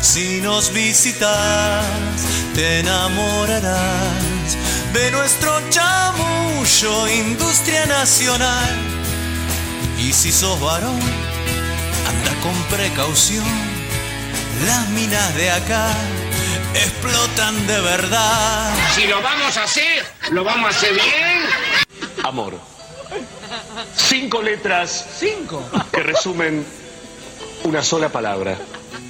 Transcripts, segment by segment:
Si nos visitas, te enamorarás de nuestro chamullo, industria nacional. Y si sos varón, anda con precaución. Las minas de acá explotan de verdad. Si lo vamos a hacer, lo vamos a hacer bien. Amor. Cinco letras. Cinco. Que resumen una sola palabra.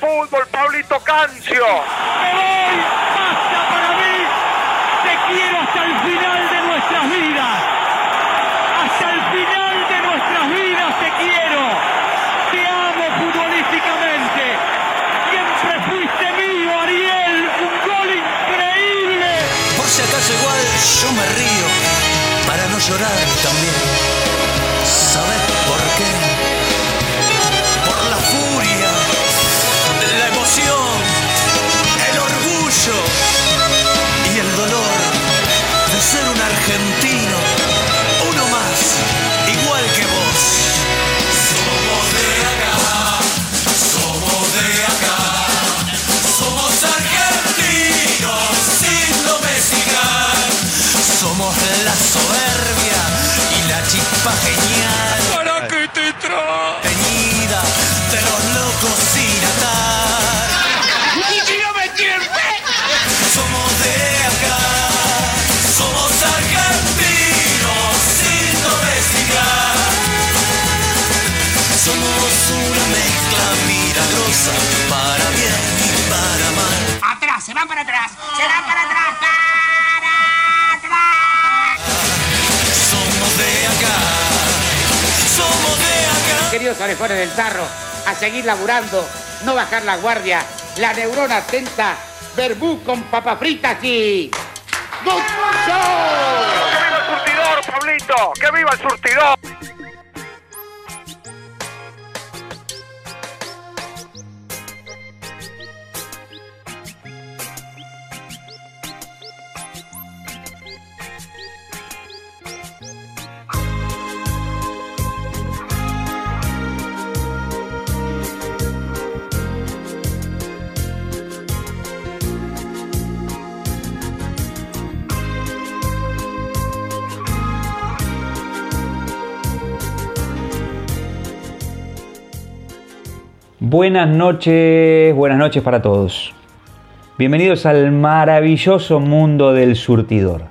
Fútbol, Pablito Cancio. ¡Me voy! ¡Basta para mí! ¡Te quiero hasta el final de nuestras vidas! ¡Hasta el final de nuestras vidas te quiero! ¡Te amo futbolísticamente! ¡Siempre fuiste mío, Ariel! ¡Un gol increíble! Por si acaso igual yo me río para no llorar también. ¿Para Queridos orejones del tarro, a seguir laburando, no bajar la guardia, la neurona atenta, verbú con papas fritas y... ¡Good show! ¡Que viva el surtidor, Pablito! ¡Que viva el surtidor! Buenas noches, buenas noches para todos. Bienvenidos al maravilloso mundo del surtidor.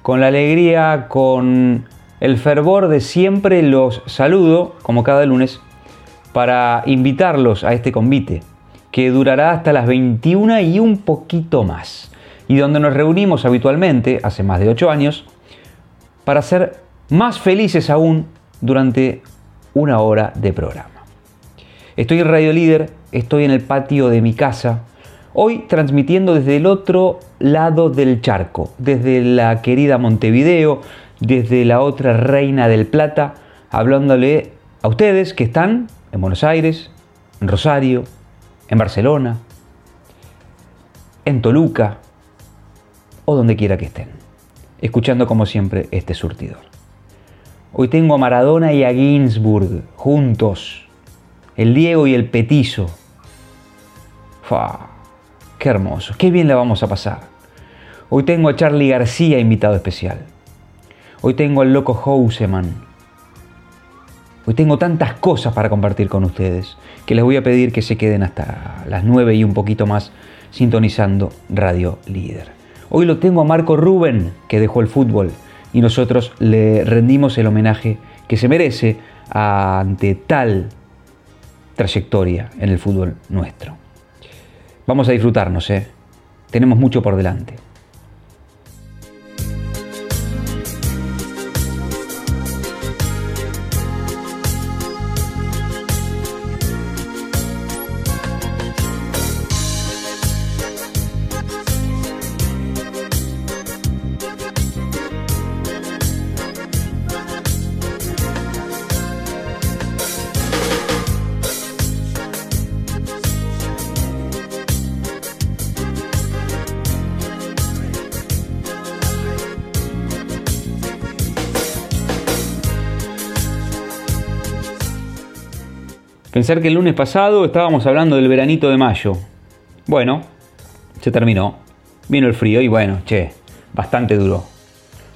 Con la alegría, con el fervor de siempre los saludo, como cada lunes, para invitarlos a este convite, que durará hasta las 21 y un poquito más, y donde nos reunimos habitualmente, hace más de 8 años, para ser más felices aún durante una hora de programa. Estoy en Radio Líder, estoy en el patio de mi casa, hoy transmitiendo desde el otro lado del charco, desde la querida Montevideo, desde la otra Reina del Plata, hablándole a ustedes que están en Buenos Aires, en Rosario, en Barcelona, en Toluca o donde quiera que estén, escuchando como siempre este surtidor. Hoy tengo a Maradona y a Ginsburg juntos, el Diego y el Petizo. ¡Fa! ¡Qué hermoso! ¡Qué bien la vamos a pasar! Hoy tengo a Charlie García invitado especial. Hoy tengo al loco Houseman. Hoy tengo tantas cosas para compartir con ustedes que les voy a pedir que se queden hasta las 9 y un poquito más sintonizando Radio Líder. Hoy lo tengo a Marco Rubén, que dejó el fútbol, y nosotros le rendimos el homenaje que se merece ante tal trayectoria en el fútbol nuestro. Vamos a disfrutarnos, ¿eh? Tenemos mucho por delante. Pensar que el lunes pasado estábamos hablando del veranito de mayo. Bueno, se terminó. Vino el frío y bueno, che, bastante duro.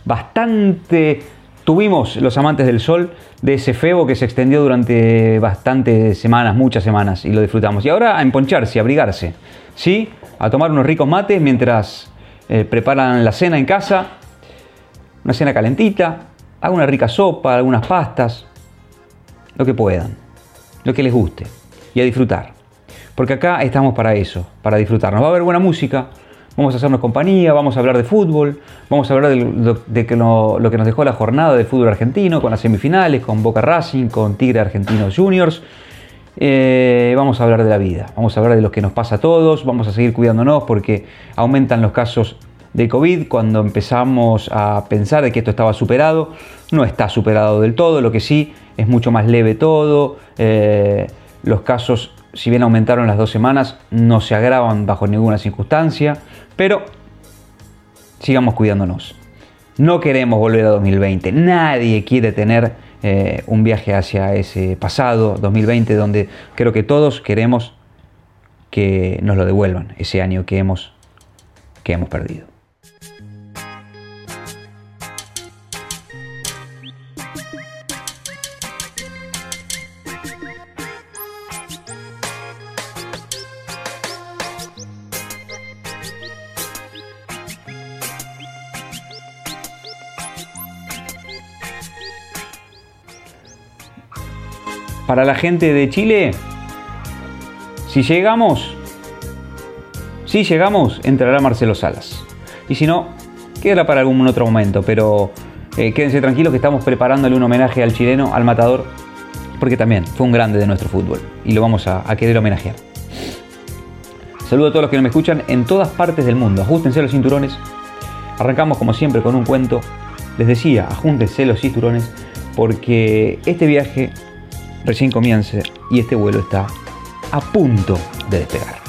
Bastante tuvimos los amantes del sol de ese febo que se extendió durante bastantes semanas, muchas semanas, y lo disfrutamos. Y ahora a emponcharse, a abrigarse, ¿sí? A tomar unos ricos mates mientras eh, preparan la cena en casa, una cena calentita, hagan una rica sopa, algunas pastas, lo que puedan lo que les guste y a disfrutar. Porque acá estamos para eso, para disfrutar. Nos va a haber buena música, vamos a hacernos compañía, vamos a hablar de fútbol, vamos a hablar de, que lo, que nos dejó la jornada de fútbol argentino, con las semifinales, con Boca Racing, con Tigre Argentinos Juniors. Eh, vamos a hablar de la vida, vamos a hablar de lo que nos pasa a todos, vamos a seguir cuidándonos porque aumentan los casos de COVID. Cuando empezamos a pensar de que esto estaba superado, no está superado del todo, lo que sí es mucho más leve todo. Eh, los casos, si bien aumentaron las dos semanas, no se agravan bajo ninguna circunstancia, pero sigamos cuidándonos. No queremos volver a 2020. Nadie quiere tener eh, un viaje hacia ese pasado 2020 donde creo que todos queremos que nos lo devuelvan, ese año que hemos, que hemos perdido. Para la gente de Chile, si llegamos, si llegamos, entrará Marcelo Salas. Y si no, quedará para algún otro momento, pero eh, quédense tranquilos que estamos preparándole un homenaje al chileno, al matador, porque también fue un grande de nuestro fútbol y lo vamos a, a querer homenajear. Saludo a todos los que me escuchan en todas partes del mundo. Ajustense los cinturones. Arrancamos como siempre con un cuento. Les decía, ajúntense los cinturones porque este viaje recién comience y este vuelo está a punto de despegar.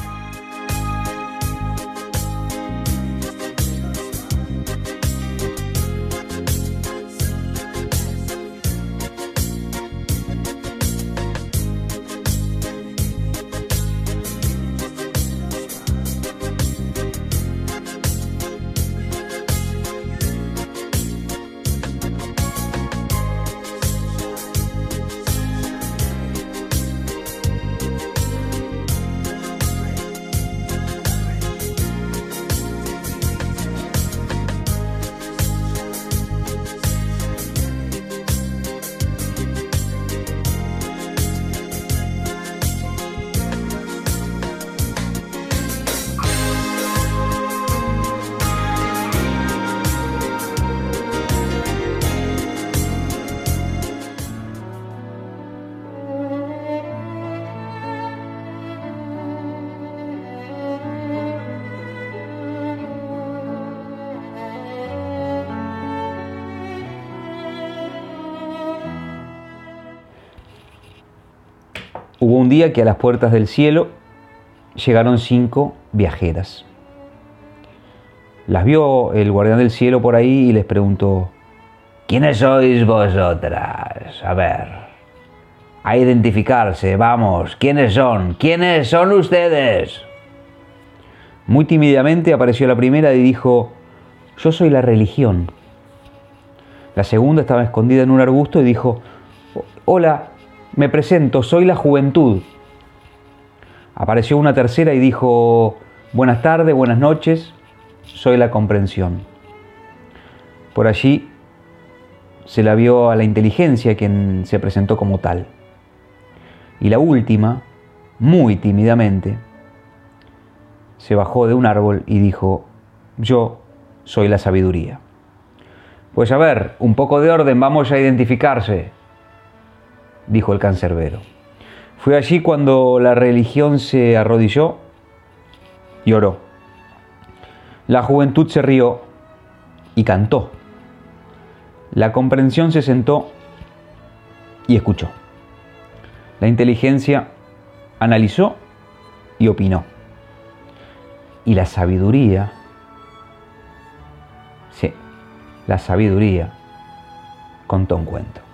Un día que a las puertas del cielo llegaron cinco viajeras. Las vio el guardián del cielo por ahí y les preguntó, ¿quiénes sois vosotras? A ver, a identificarse, vamos, ¿quiénes son? ¿Quiénes son ustedes? Muy tímidamente apareció la primera y dijo, yo soy la religión. La segunda estaba escondida en un arbusto y dijo, hola, me presento, soy la juventud. Apareció una tercera y dijo, buenas tardes, buenas noches, soy la comprensión. Por allí se la vio a la inteligencia quien se presentó como tal. Y la última, muy tímidamente, se bajó de un árbol y dijo, yo soy la sabiduría. Pues a ver, un poco de orden, vamos a identificarse, dijo el cancerbero. Fue allí cuando la religión se arrodilló y oró. La juventud se rió y cantó. La comprensión se sentó y escuchó. La inteligencia analizó y opinó. Y la sabiduría, sí, la sabiduría contó un cuento.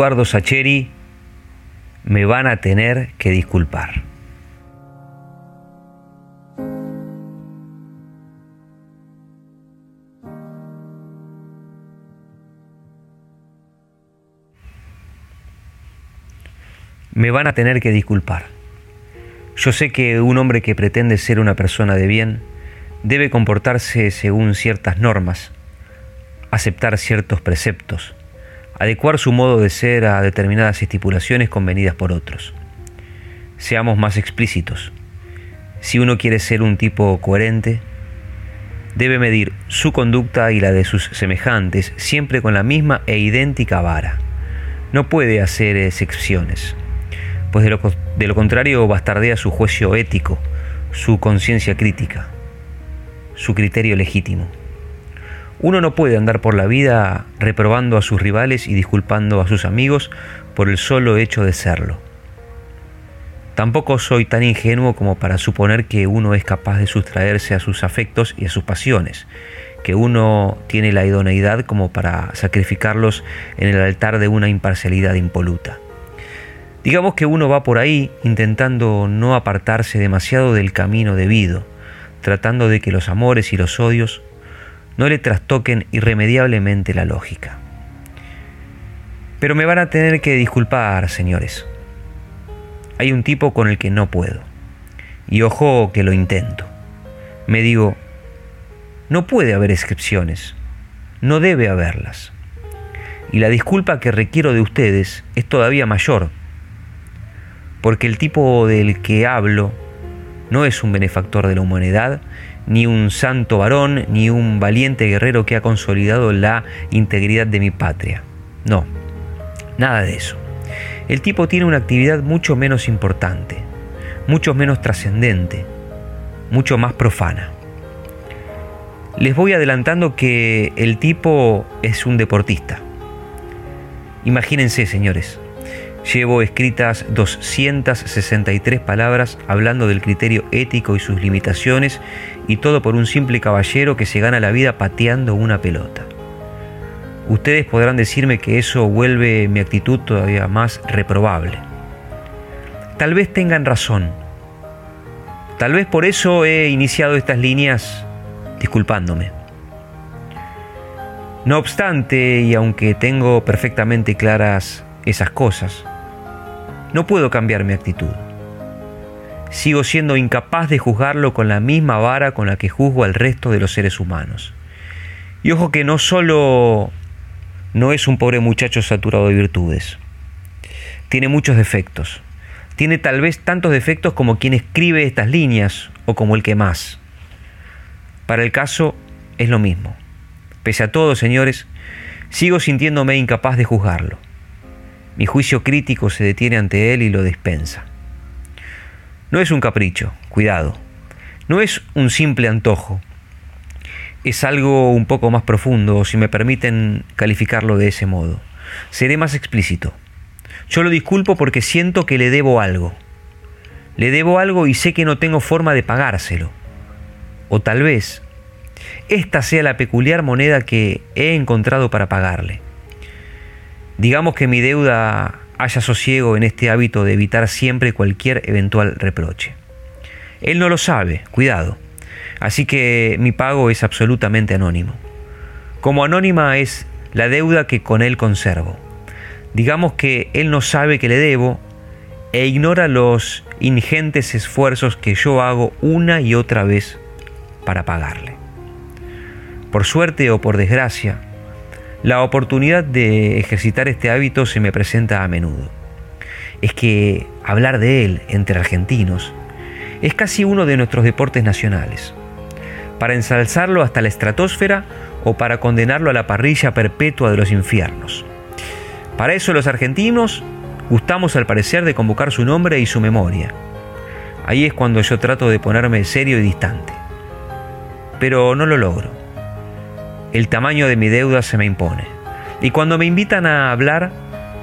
Eduardo Sacheri, me van a tener que disculpar. Me van a tener que disculpar. Yo sé que un hombre que pretende ser una persona de bien debe comportarse según ciertas normas, aceptar ciertos preceptos, adecuar su modo de ser a determinadas estipulaciones convenidas por otros. Seamos más explícitos. Si uno quiere ser un tipo coherente, debe medir su conducta y la de sus semejantes siempre con la misma e idéntica vara. No puede hacer excepciones, pues de lo, contrario bastardea su juicio ético, su conciencia crítica, su criterio legítimo. Uno no puede andar por la vida reprobando a sus rivales y disculpando a sus amigos por el solo hecho de serlo. Tampoco soy tan ingenuo como para suponer que uno es capaz de sustraerse a sus afectos y a sus pasiones, que uno tiene la idoneidad como para sacrificarlos en el altar de una imparcialidad impoluta. Digamos que uno va por ahí intentando no apartarse demasiado del camino debido, tratando de que los amores y los odios no le trastoquen irremediablemente la lógica. Pero me van a tener que disculpar, señores. Hay un tipo con el que no puedo. Y ojo que lo intento. Me digo, no puede haber excepciones. No debe haberlas. Y la disculpa que requiero de ustedes es todavía mayor. Porque el tipo del que hablo no es un benefactor de la humanidad, ni un santo varón, ni un valiente guerrero que ha consolidado la integridad de mi patria. No, nada de eso. El tipo tiene una actividad mucho menos importante, mucho menos trascendente, mucho más profana. Les voy adelantando que el tipo es un deportista. Imagínense, señores, Llevo escritas 263 palabras hablando del criterio ético y sus limitaciones y todo por un simple caballero que se gana la vida pateando una pelota. Ustedes podrán decirme que eso vuelve mi actitud todavía más reprobable. Tal vez tengan razón. Tal vez por eso he iniciado estas líneas disculpándome. No obstante, y aunque tengo perfectamente claras esas cosas, no puedo cambiar mi actitud. Sigo siendo incapaz de juzgarlo con la misma vara con la que juzgo al resto de los seres humanos. Y ojo que no solo no es un pobre muchacho saturado de virtudes. Tiene muchos defectos. Tiene tal vez tantos defectos como quien escribe estas líneas o como el que más. Para el caso es lo mismo. Pese a todo, señores, sigo sintiéndome incapaz de juzgarlo. Mi juicio crítico se detiene ante él y lo dispensa. No es un capricho, cuidado. No es un simple antojo. Es algo un poco más profundo, si me permiten calificarlo de ese modo. Seré más explícito. Yo lo disculpo porque siento que le debo algo. Le debo algo y sé que no tengo forma de pagárselo. O tal vez esta sea la peculiar moneda que he encontrado para pagarle. Digamos que mi deuda haya sosiego en este hábito de evitar siempre cualquier eventual reproche. Él no lo sabe, cuidado. Así que mi pago es absolutamente anónimo. Como anónima es la deuda que con él conservo. Digamos que él no sabe que le debo e ignora los ingentes esfuerzos que yo hago una y otra vez para pagarle. Por suerte o por desgracia, la oportunidad de ejercitar este hábito se me presenta a menudo. Es que hablar de él entre argentinos es casi uno de nuestros deportes nacionales. Para ensalzarlo hasta la estratosfera o para condenarlo a la parrilla perpetua de los infiernos. Para eso los argentinos gustamos al parecer de convocar su nombre y su memoria. Ahí es cuando yo trato de ponerme serio y distante. Pero no lo logro el tamaño de mi deuda se me impone. Y cuando me invitan a hablar,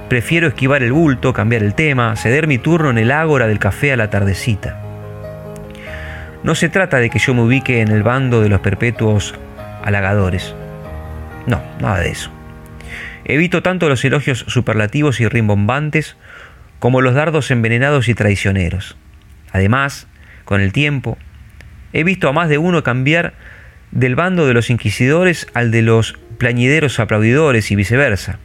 prefiero esquivar el bulto, cambiar el tema, ceder mi turno en el ágora del café a la tardecita. No se trata de que yo me ubique en el bando de los perpetuos halagadores. No, nada de eso. Evito tanto los elogios superlativos y rimbombantes como los dardos envenenados y traicioneros. Además, con el tiempo, he visto a más de uno cambiar del bando de los inquisidores al de los plañideros aplaudidores y viceversa,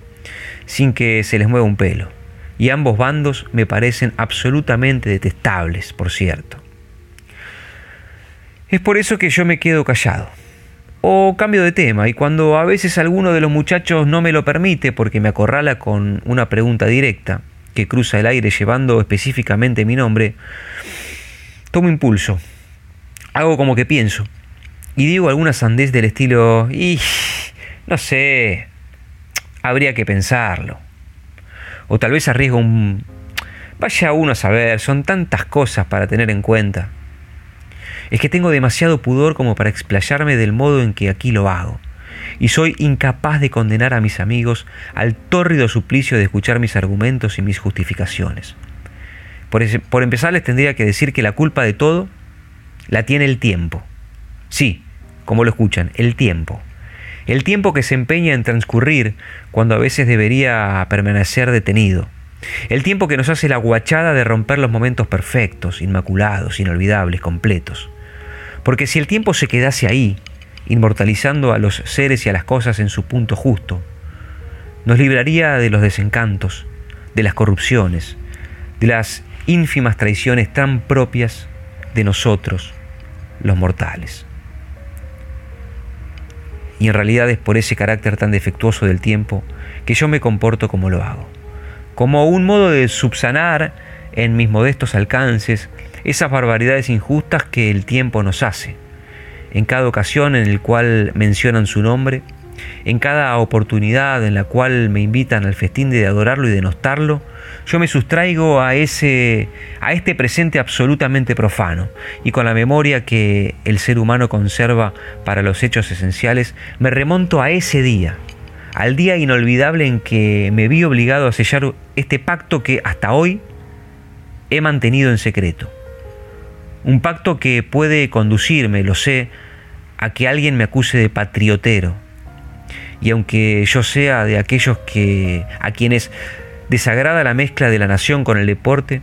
sin que se les mueva un pelo. Y ambos bandos me parecen absolutamente detestables, por cierto. Es por eso que yo me quedo callado. O cambio de tema, y cuando a veces alguno de los muchachos no me lo permite porque me acorrala con una pregunta directa, que cruza el aire llevando específicamente mi nombre, tomo impulso. Hago como que pienso y digo alguna sandez del estilo, y no sé, habría que pensarlo. O tal vez arriesgo un... Vaya uno a saber, son tantas cosas para tener en cuenta. Es que tengo demasiado pudor como para explayarme del modo en que aquí lo hago. Y soy incapaz de condenar a mis amigos al tórrido suplicio de escuchar mis argumentos y mis justificaciones. Por, por empezar les tendría que decir que la culpa de todo la tiene el tiempo. Sí, como lo escuchan, el tiempo. El tiempo que se empeña en transcurrir cuando a veces debería permanecer detenido. El tiempo que nos hace la guachada de romper los momentos perfectos, inmaculados, inolvidables, completos. Porque si el tiempo se quedase ahí, inmortalizando a los seres y a las cosas en su punto justo, nos libraría de los desencantos, de las corrupciones, de las ínfimas traiciones tan propias de nosotros, los mortales y en realidad es por ese carácter tan defectuoso del tiempo que yo me comporto como lo hago, como un modo de subsanar en mis modestos alcances esas barbaridades injustas que el tiempo nos hace. En cada ocasión en el cual mencionan su nombre, en cada oportunidad en la cual me invitan al festín de adorarlo y denostarlo, yo me sustraigo a ese a este presente absolutamente profano y con la memoria que el ser humano conserva para los hechos esenciales, me remonto a ese día, al día inolvidable en que me vi obligado a sellar este pacto que hasta hoy he mantenido en secreto. Un pacto que puede conducirme, lo sé, a que alguien me acuse de patriotero. Y aunque yo sea de aquellos que a quienes desagrada la mezcla de la nación con el deporte,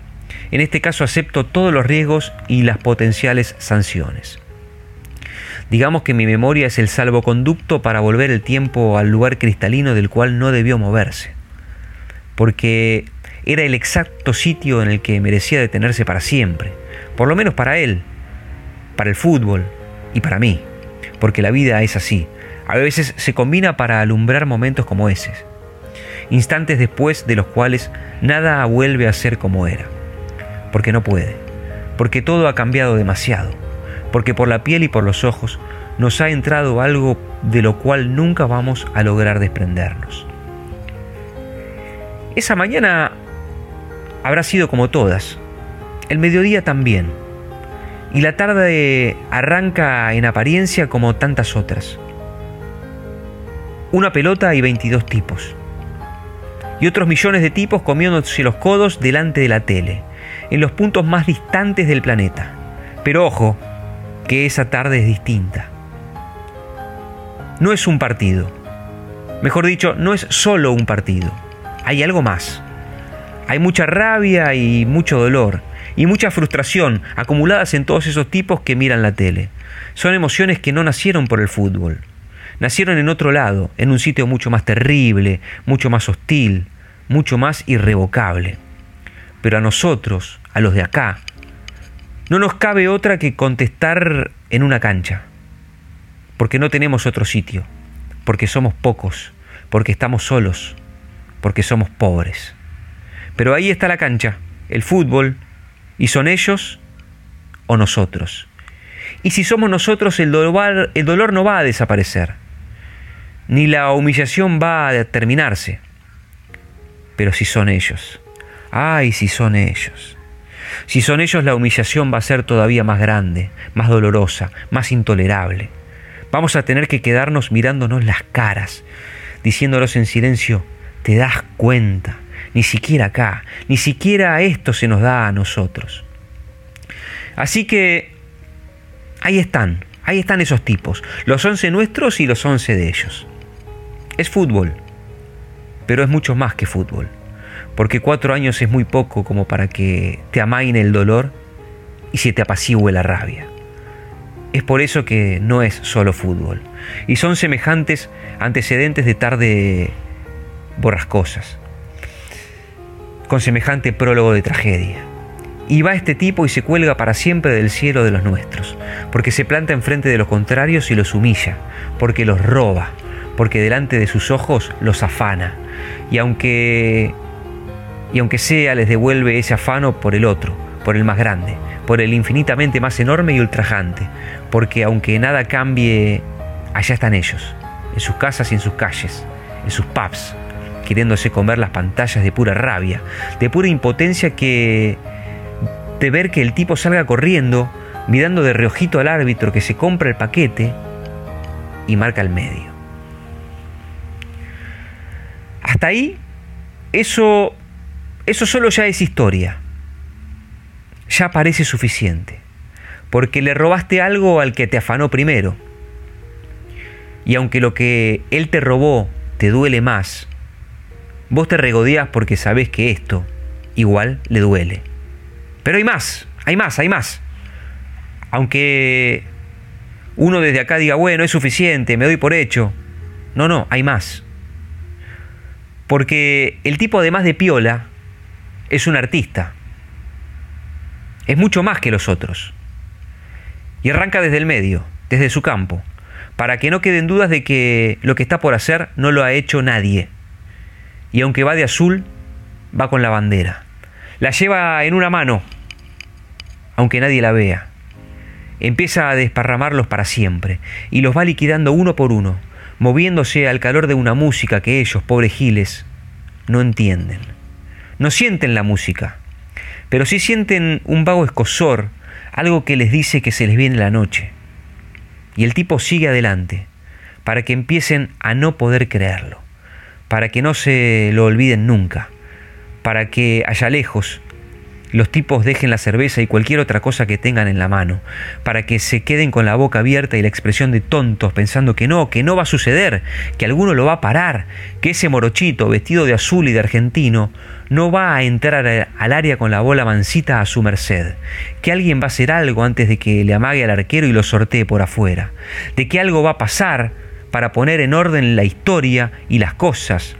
en este caso acepto todos los riesgos y las potenciales sanciones. Digamos que mi memoria es el salvoconducto para volver el tiempo al lugar cristalino del cual no debió moverse, porque era el exacto sitio en el que merecía detenerse para siempre, por lo menos para él, para el fútbol y para mí, porque la vida es así, a veces se combina para alumbrar momentos como ese instantes después de los cuales nada vuelve a ser como era. Porque no puede, porque todo ha cambiado demasiado, porque por la piel y por los ojos nos ha entrado algo de lo cual nunca vamos a lograr desprendernos. Esa mañana habrá sido como todas, el mediodía también, y la tarde arranca en apariencia como tantas otras. Una pelota y 22 tipos. Y otros millones de tipos comiéndose los codos delante de la tele, en los puntos más distantes del planeta. Pero ojo, que esa tarde es distinta. No es un partido. Mejor dicho, no es solo un partido. Hay algo más. Hay mucha rabia y mucho dolor y mucha frustración acumuladas en todos esos tipos que miran la tele. Son emociones que no nacieron por el fútbol. Nacieron en otro lado, en un sitio mucho más terrible, mucho más hostil, mucho más irrevocable. Pero a nosotros, a los de acá, no nos cabe otra que contestar en una cancha. Porque no tenemos otro sitio, porque somos pocos, porque estamos solos, porque somos pobres. Pero ahí está la cancha, el fútbol, y son ellos o nosotros. Y si somos nosotros, el dolor, el dolor no va a desaparecer, ni la humillación va a terminarse. Pero si son ellos, ay, si son ellos. Si son ellos, la humillación va a ser todavía más grande, más dolorosa, más intolerable. Vamos a tener que quedarnos mirándonos las caras, diciéndolos en silencio, ¿te das cuenta? Ni siquiera acá, ni siquiera esto se nos da a nosotros. Así que ahí están, ahí están esos tipos, los once nuestros y los once de ellos. Es fútbol, pero es mucho más que fútbol, porque cuatro años es muy poco como para que te amaine el dolor y se te apacigüe la rabia. Es por eso que no es solo fútbol, y son semejantes antecedentes de tarde borrascosas, con semejante prólogo de tragedia. Y va este tipo y se cuelga para siempre del cielo de los nuestros, porque se planta enfrente de los contrarios y los humilla, porque los roba, porque delante de sus ojos los afana, y aunque y aunque sea les devuelve ese afano por el otro, por el más grande, por el infinitamente más enorme y ultrajante, porque aunque nada cambie, allá están ellos, en sus casas y en sus calles, en sus pubs, queriéndose comer las pantallas de pura rabia, de pura impotencia que de ver que el tipo salga corriendo, mirando de reojito al árbitro que se compra el paquete y marca el medio. Hasta ahí, eso, eso solo ya es historia. Ya parece suficiente. Porque le robaste algo al que te afanó primero. Y aunque lo que él te robó te duele más, Vos te regodeás porque sabés que esto igual le duele. Pero hay más, hay más, hay más. Aunque uno desde acá diga, bueno, es suficiente, me doy por hecho. No, no, hay más. Porque el tipo además de piola es un artista. Es mucho más que los otros. Y arranca desde el medio, desde su campo, para que no queden dudas de que lo que está por hacer no lo ha hecho nadie y aunque va de azul, va con la bandera. La lleva en una mano, aunque nadie la vea. Empieza a desparramarlos para siempre y los va liquidando uno por uno, moviéndose al calor de una música que ellos, pobres giles, no entienden. No sienten la música, pero sí sienten un vago escosor, algo que les dice que se les viene la noche. Y el tipo sigue adelante, para que empiecen a no poder creerlo para que no se lo olviden nunca, para que allá lejos los tipos dejen la cerveza y cualquier otra cosa que tengan en la mano, para que se queden con la boca abierta y la expresión de tontos pensando que no, que no va a suceder, que alguno lo va a parar, que ese morochito vestido de azul y de argentino no va a entrar al área con la bola mansita a su merced, que alguien va a hacer algo antes de que le amague al arquero y lo sortee por afuera, de que algo va a pasar para poner en orden la historia y las cosas,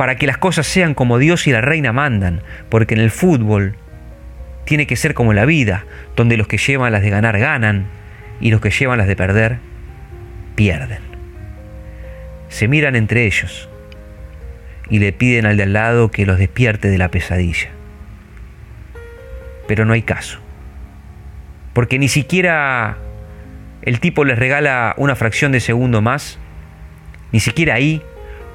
para que las cosas sean como Dios y la reina mandan, porque en el fútbol tiene que ser como la vida, donde los que llevan las de ganar ganan y los que llevan las de perder pierden. Se miran entre ellos y le piden al de al lado que los despierte de la pesadilla. Pero no hay caso. Porque ni siquiera el tipo les regala una fracción de segundo más, ni siquiera ahí,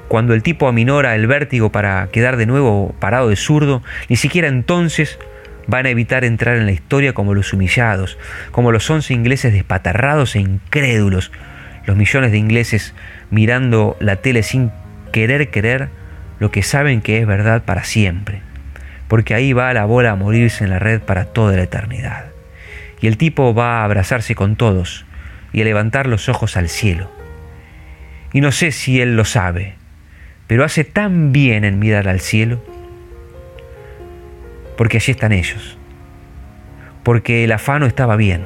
cuando el tipo aminora el vértigo para quedar de nuevo parado de zurdo, ni siquiera entonces van a evitar entrar en la historia como los humillados, como los once ingleses despatarrados e incrédulos, los millones de ingleses mirando la tele sin querer querer lo que saben que es verdad para siempre, porque ahí va la bola a morirse en la red para toda la eternidad. Y el tipo va a abrazarse con todos y a levantar los ojos al cielo. Y no sé si él lo sabe, pero hace tan bien en mirar al cielo, porque allí están ellos, porque el afano estaba bien,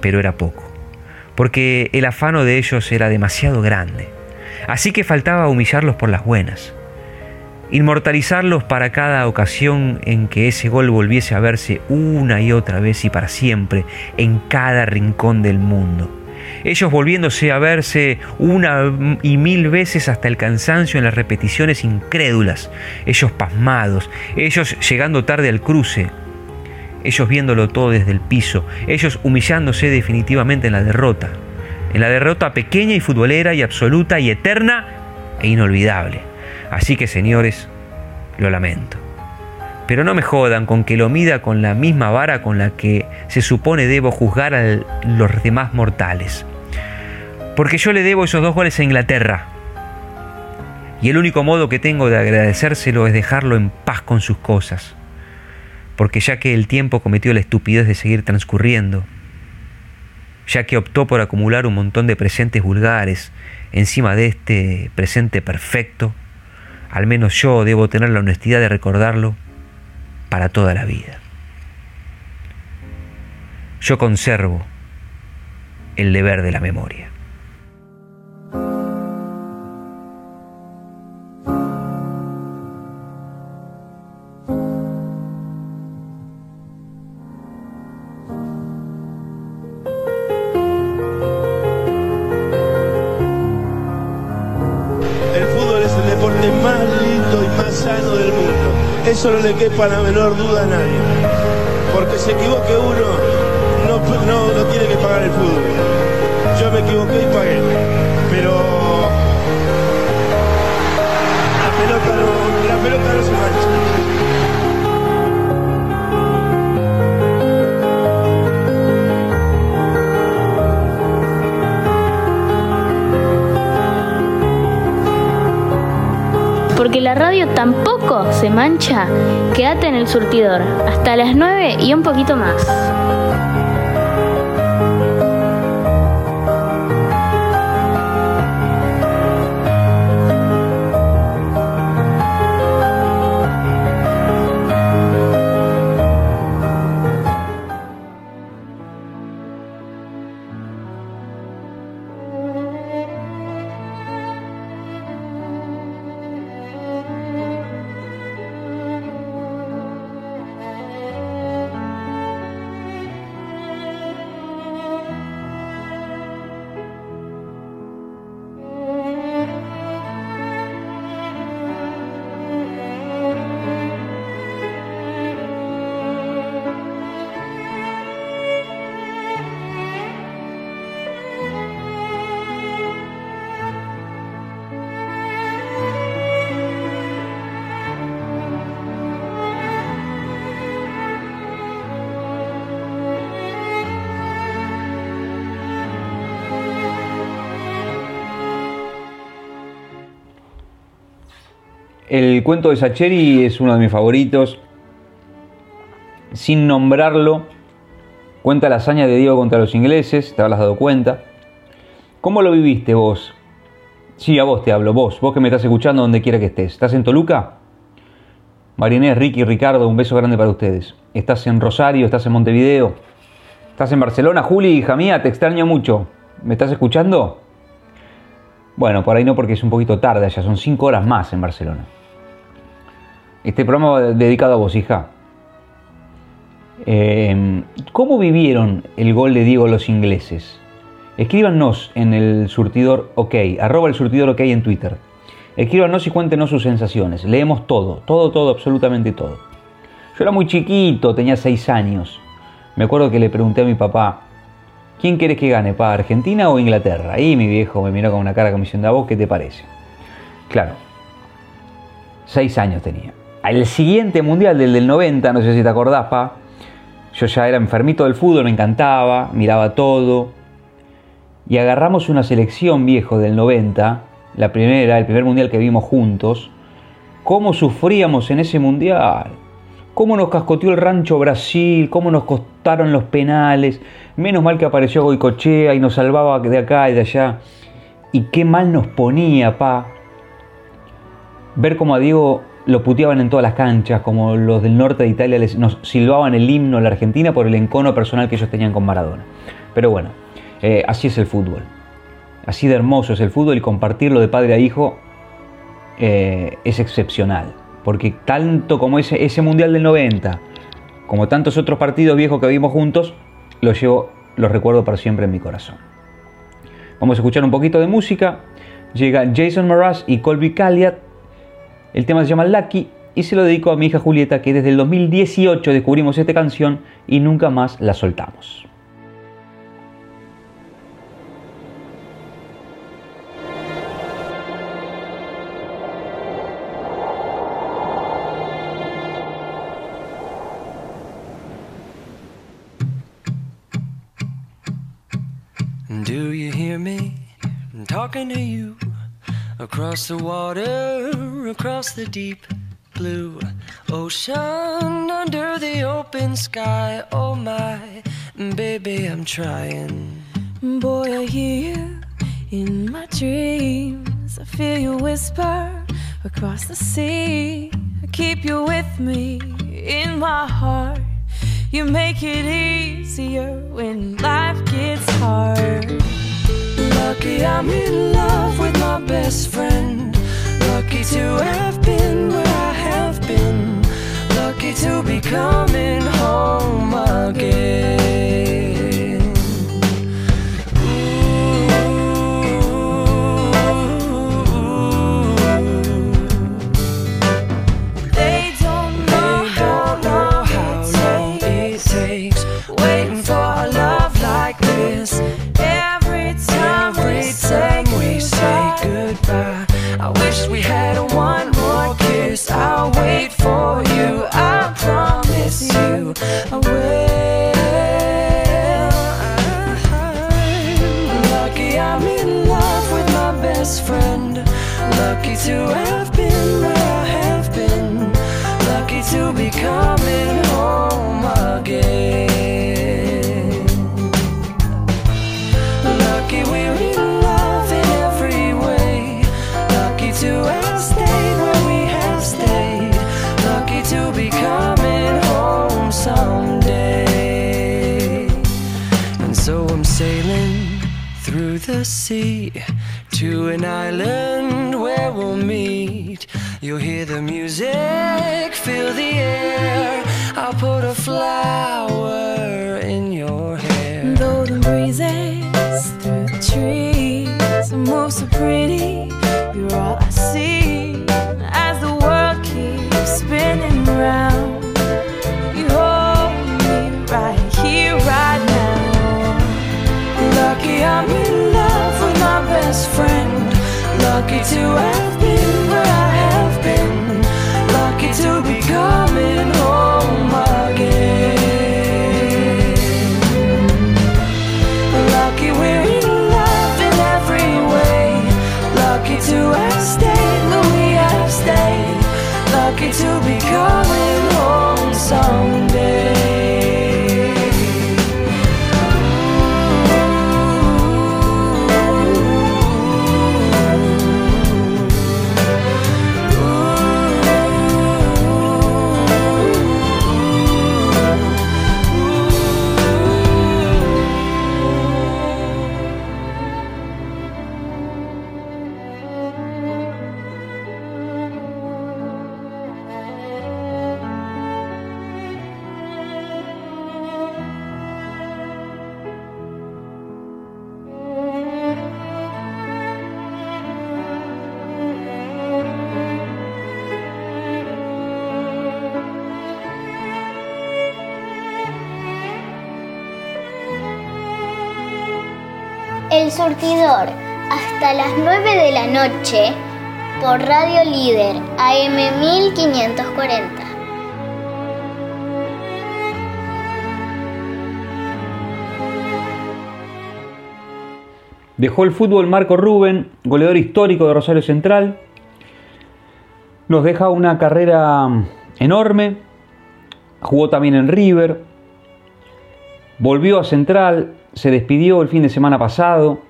pero era poco, porque el afano de ellos era demasiado grande, así que faltaba humillarlos por las buenas, inmortalizarlos para cada ocasión en que ese gol volviese a verse una y otra vez y para siempre en cada rincón del mundo ellos volviéndose a verse una y mil veces hasta el cansancio en las repeticiones incrédulas, ellos pasmados, ellos llegando tarde al cruce, ellos viéndolo todo desde el piso, ellos humillándose definitivamente en la derrota, en la derrota pequeña y futbolera y absoluta y eterna e inolvidable. Así que señores, lo lamento. Pero no me jodan con que lo mida con la misma vara con la que se supone debo juzgar a los demás mortales. Porque yo le debo esos dos goles a Inglaterra. Y el único modo que tengo de agradecérselo es dejarlo en paz con sus cosas. Porque ya que el tiempo cometió la estupidez de seguir transcurriendo, ya que optó por acumular un montón de presentes vulgares encima de este presente perfecto, al menos yo debo tener la honestidad de recordarlo para toda la vida. Yo conservo el deber de la memoria. Eso no le quepa la menor duda a nadie. Porque se equivoque uno, no, no, tiene que pagar el fútbol. Yo me equivoqué y pagué. Pero la pelota no, la pelota no se la radio tampoco se mancha, quédate en el surtidor hasta las 9 y un poquito más. El cuento de Sacheri es uno de mis favoritos. Sin nombrarlo, cuenta la hazaña de Diego contra los ingleses, te habrás dado cuenta. ¿Cómo lo viviste vos? Sí, a vos te hablo, vos, vos que me estás escuchando donde quiera que estés. ¿Estás en Toluca? Marinés, Ricky, Ricardo, un beso grande para ustedes. ¿Estás en Rosario? ¿Estás en Montevideo? ¿Estás en Barcelona? Juli, hija mía, te extraño mucho. ¿Me estás escuchando? Bueno, por ahí no porque es un poquito tarde, ya son 5 horas más en Barcelona. Este programa dedicado a vos, hija. Eh, ¿Cómo vivieron el gol de Diego los ingleses? Escríbanos en el surtidor OK, arroba el surtidor OK en Twitter. Escríbanos y cuéntenos sus sensaciones. Leemos todo, todo, todo, absolutamente todo. Yo era muy chiquito, tenía 6 años. Me acuerdo que le pregunté a mi papá, ¿quién quieres que gane, pa, Argentina o Inglaterra? Y mi viejo me miró con una cara como diciendo, ¿a vos qué te parece? Claro, 6 años tenía. Al siguiente mundial, del del 90, no sé si te acordás, pa, yo ya era enfermito del fútbol, me encantaba, miraba todo. Y agarramos una selección viejo del 90, la primera, el primer mundial que vimos juntos. ¿Cómo sufríamos en ese mundial? ¿Cómo nos cascoteó el rancho Brasil? ¿Cómo nos costaron los penales? Menos mal que apareció Goicochea y nos salvaba de acá y de allá. Y qué mal nos ponía, pa. Ver cómo a Diego lo puteaban en todas las canchas, como los del norte de Italia les, nos silbaban el himno a la Argentina por el encono personal que ellos tenían con Maradona. Pero bueno, eh, así es el fútbol. Así de hermoso es el fútbol y compartirlo de padre a hijo eh, es excepcional. Porque tanto como ese, ese Mundial del 90, como tantos otros partidos viejos que vimos juntos, los llevo, los recuerdo para siempre en mi corazón. Vamos a escuchar un poquito de música. Llega Jason Mraz y Colby Calliat el tema se llama Lucky y se lo dedico a mi hija Julieta que desde el 2018 descubrimos esta canción y nunca más la soltamos. Do you hear me talking to you? Across the water, across the deep blue ocean, under the open sky. Oh my, baby, I'm trying. Boy, I hear you in my dreams. I feel you whisper across the sea. I keep you with me in my heart. You make it easier when life gets hard. Lucky I'm in love with my best friend. Lucky to have been where I have been. Lucky to be coming home again. The sea to an island where we'll meet. You'll hear the music, feel the air. I'll put a flower in your hair. Though the breezes through the trees move so pretty, friend. Lucky to have been Surtidor, hasta las 9 de la noche, por Radio Líder, AM 1540. Dejó el fútbol Marco Rubén, goleador histórico de Rosario Central. Nos deja una carrera enorme. Jugó también en River. Volvió a Central. Se despidió el fin de semana pasado.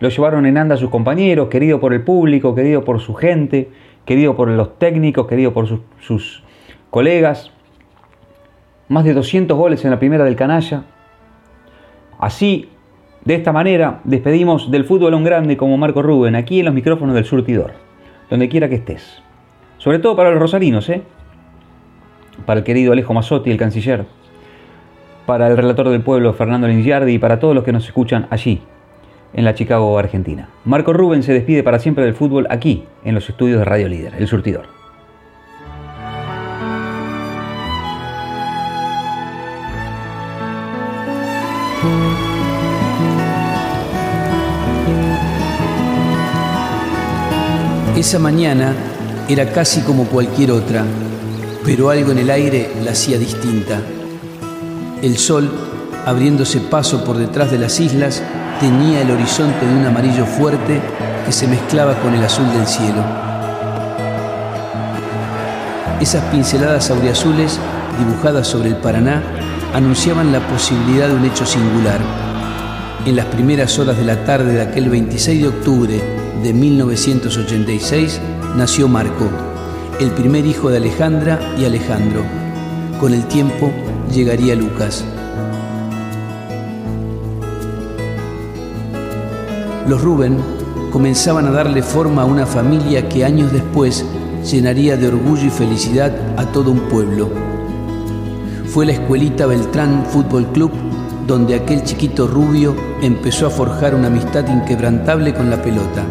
Lo llevaron en anda sus compañeros, querido por el público, querido por su gente, querido por los técnicos, querido por sus, sus colegas. Más de 200 goles en la primera del canalla. Así de esta manera despedimos del fútbol a un grande como Marco Rubén, aquí en los micrófonos del surtidor, donde quiera que estés. Sobre todo para los rosarinos, ¿eh? Para el querido Alejo Mazzotti, el canciller. Para el relator del pueblo, Fernando Lingiardi, y para todos los que nos escuchan allí, en la Chicago, Argentina. Marco Rubén se despide para siempre del fútbol aquí, en los estudios de Radio Líder, el surtidor. Esa mañana era casi como cualquier otra, pero algo en el aire la hacía distinta. El sol, abriéndose paso por detrás de las islas, teñía el horizonte de un amarillo fuerte que se mezclaba con el azul del cielo. Esas pinceladas auriazules, dibujadas sobre el Paraná, anunciaban la posibilidad de un hecho singular. En las primeras horas de la tarde de aquel 26 de octubre de 1986 nació Marco, el primer hijo de Alejandra y Alejandro. Con el tiempo llegaría Lucas. Los Rubén comenzaban a darle forma a una familia que años después llenaría de orgullo y felicidad a todo un pueblo. Fue la escuelita Beltrán Fútbol Club donde aquel chiquito rubio empezó a forjar una amistad inquebrantable con la pelota.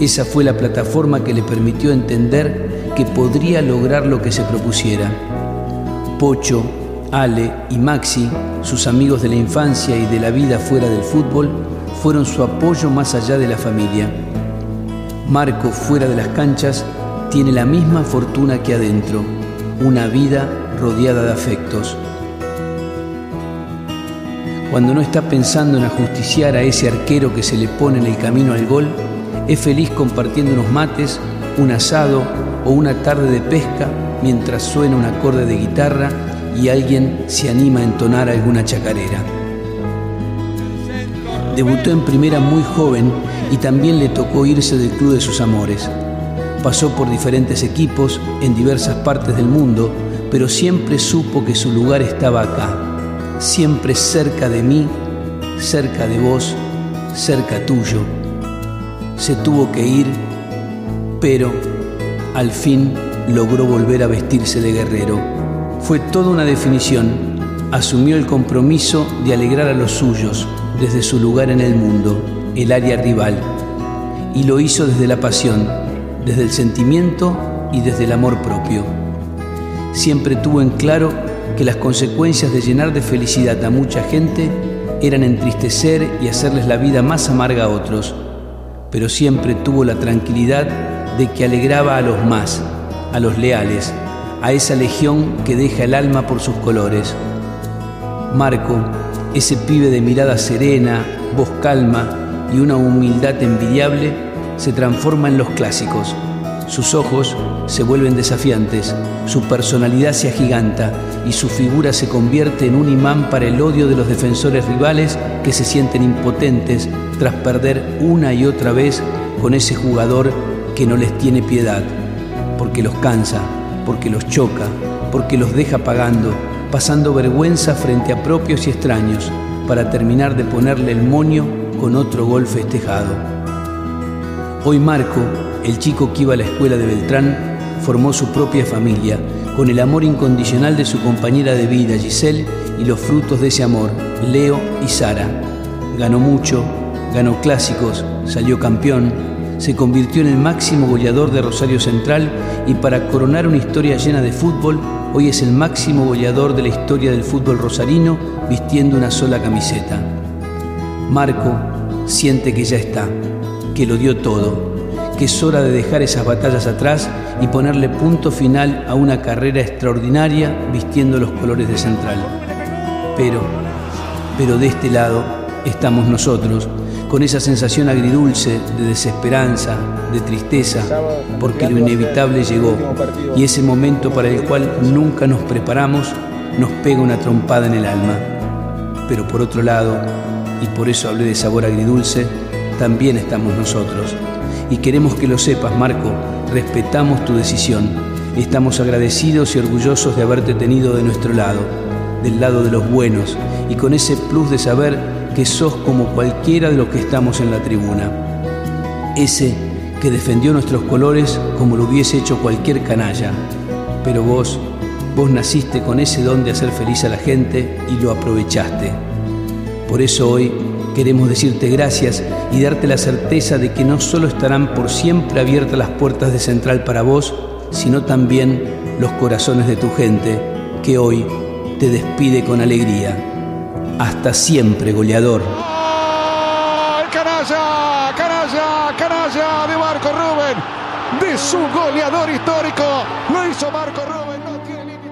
Esa fue la plataforma que le permitió entender que podría lograr lo que se propusiera. Pocho, Ale y Maxi, sus amigos de la infancia y de la vida fuera del fútbol, fueron su apoyo más allá de la familia. Marco, fuera de las canchas, tiene la misma fortuna que adentro, una vida rodeada de afectos. Cuando no está pensando en ajusticiar a ese arquero que se le pone en el camino al gol, es feliz compartiendo unos mates, un asado o una tarde de pesca mientras suena un acorde de guitarra y alguien se anima a entonar alguna chacarera. Debutó en primera muy joven y también le tocó irse del club de sus amores. Pasó por diferentes equipos en diversas partes del mundo, pero siempre supo que su lugar estaba acá, siempre cerca de mí, cerca de vos, cerca tuyo se tuvo que ir, pero al fin logró volver a vestirse de guerrero. Fue toda una definición. Asumió el compromiso de alegrar a los suyos desde su lugar en el mundo, el área rival. Y lo hizo desde la pasión, desde el sentimiento y desde el amor propio. Siempre tuvo en claro que las consecuencias de llenar de felicidad a mucha gente eran entristecer y hacerles la vida más amarga a otros pero siempre tuvo la tranquilidad de que alegraba a los más, a los leales, a esa legión que deja el alma por sus colores. Marco, ese pibe de mirada serena, voz calma y una humildad envidiable, se transforma en los clásicos. Sus ojos se vuelven desafiantes, su personalidad se agiganta y su figura se convierte en un imán para el odio de los defensores rivales que se sienten impotentes tras perder una y otra vez con ese jugador que no les tiene piedad, porque los cansa, porque los choca, porque los deja pagando, pasando vergüenza frente a propios y extraños, para terminar de ponerle el moño con otro gol festejado. Hoy Marco, el chico que iba a la escuela de Beltrán, formó su propia familia, con el amor incondicional de su compañera de vida, Giselle, y los frutos de ese amor, Leo y Sara. Ganó mucho, ganó clásicos, salió campeón, se convirtió en el máximo goleador de Rosario Central y para coronar una historia llena de fútbol, hoy es el máximo goleador de la historia del fútbol rosarino vistiendo una sola camiseta. Marco, siente que ya está, que lo dio todo, que es hora de dejar esas batallas atrás y ponerle punto final a una carrera extraordinaria vistiendo los colores de Central. Pero, pero de este lado estamos nosotros, con esa sensación agridulce de desesperanza, de tristeza, porque lo inevitable llegó y ese momento para el cual nunca nos preparamos nos pega una trompada en el alma. Pero por otro lado, y por eso hablé de sabor agridulce, también estamos nosotros. Y queremos que lo sepas, Marco, respetamos tu decisión. Estamos agradecidos y orgullosos de haberte tenido de nuestro lado, del lado de los buenos, y con ese plus de saber que sos como cualquiera de los que estamos en la tribuna. Ese que defendió nuestros colores como lo hubiese hecho cualquier canalla. Pero vos, vos naciste con ese don de hacer feliz a la gente y lo aprovechaste. Por eso hoy queremos decirte gracias y darte la certeza de que no solo estarán por siempre abiertas las puertas de Central para vos, sino también los corazones de tu gente, que hoy te despide con alegría. Hasta siempre, goleador. Canalla, canalla, canalla de Marco Rubén, de su goleador histórico. Lo hizo Marco Rubén, no tiene límite.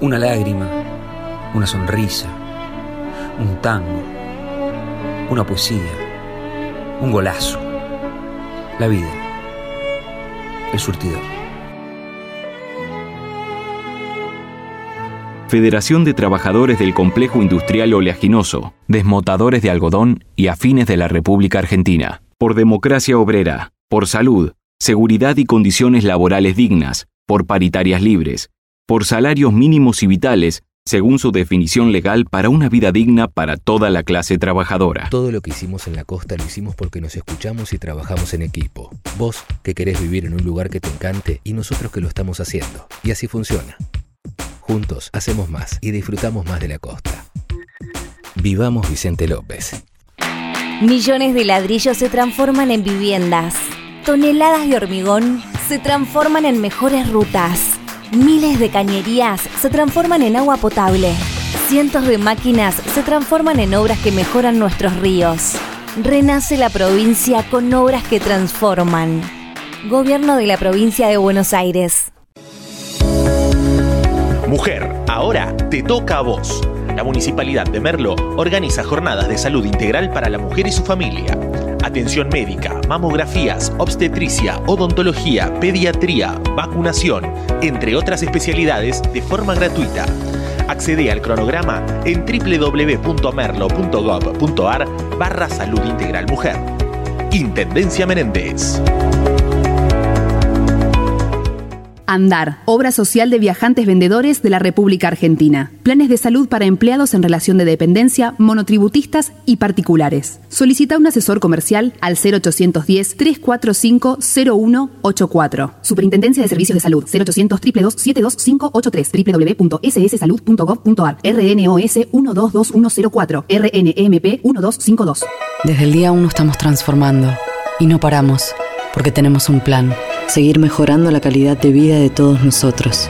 Una lágrima, una sonrisa, un tango, una poesía, un golazo, la vida, el surtidor. Federación de Trabajadores del Complejo Industrial Oleaginoso, Desmotadores de Algodón y Afines de la República Argentina. Por democracia obrera, por salud, seguridad y condiciones laborales dignas, por paritarias libres, por salarios mínimos y vitales, según su definición legal para una vida digna para toda la clase trabajadora. Todo lo que hicimos en la costa lo hicimos porque nos escuchamos y trabajamos en equipo. Vos que querés vivir en un lugar que te encante y nosotros que lo estamos haciendo. Y así funciona. Juntos hacemos más y disfrutamos más de la costa. Vivamos Vicente López. Millones de ladrillos se transforman en viviendas. Toneladas de hormigón se transforman en mejores rutas. Miles de cañerías se transforman en agua potable. Cientos de máquinas se transforman en obras que mejoran nuestros ríos. Renace la provincia con obras que transforman. Gobierno de la provincia de Buenos Aires. Mujer, ahora te toca a vos. La Municipalidad de Merlo organiza jornadas de salud integral para la mujer y su familia. Atención médica, mamografías, obstetricia, odontología, pediatría, vacunación, entre otras especialidades de forma gratuita. Accede al cronograma en www.merlo.gov.ar barra salud integral mujer. Intendencia Menéndez. Andar, obra social de viajantes vendedores de la República Argentina. Planes de salud para empleados en relación de dependencia, monotributistas y particulares. Solicita un asesor comercial al 0810-345-0184. Superintendencia de Servicios de Salud 0800 72583 www.sssalud.gov.ar RNOS 122104 RNMP 1252. Desde el día 1 estamos transformando y no paramos porque tenemos un plan, seguir mejorando la calidad de vida de todos nosotros.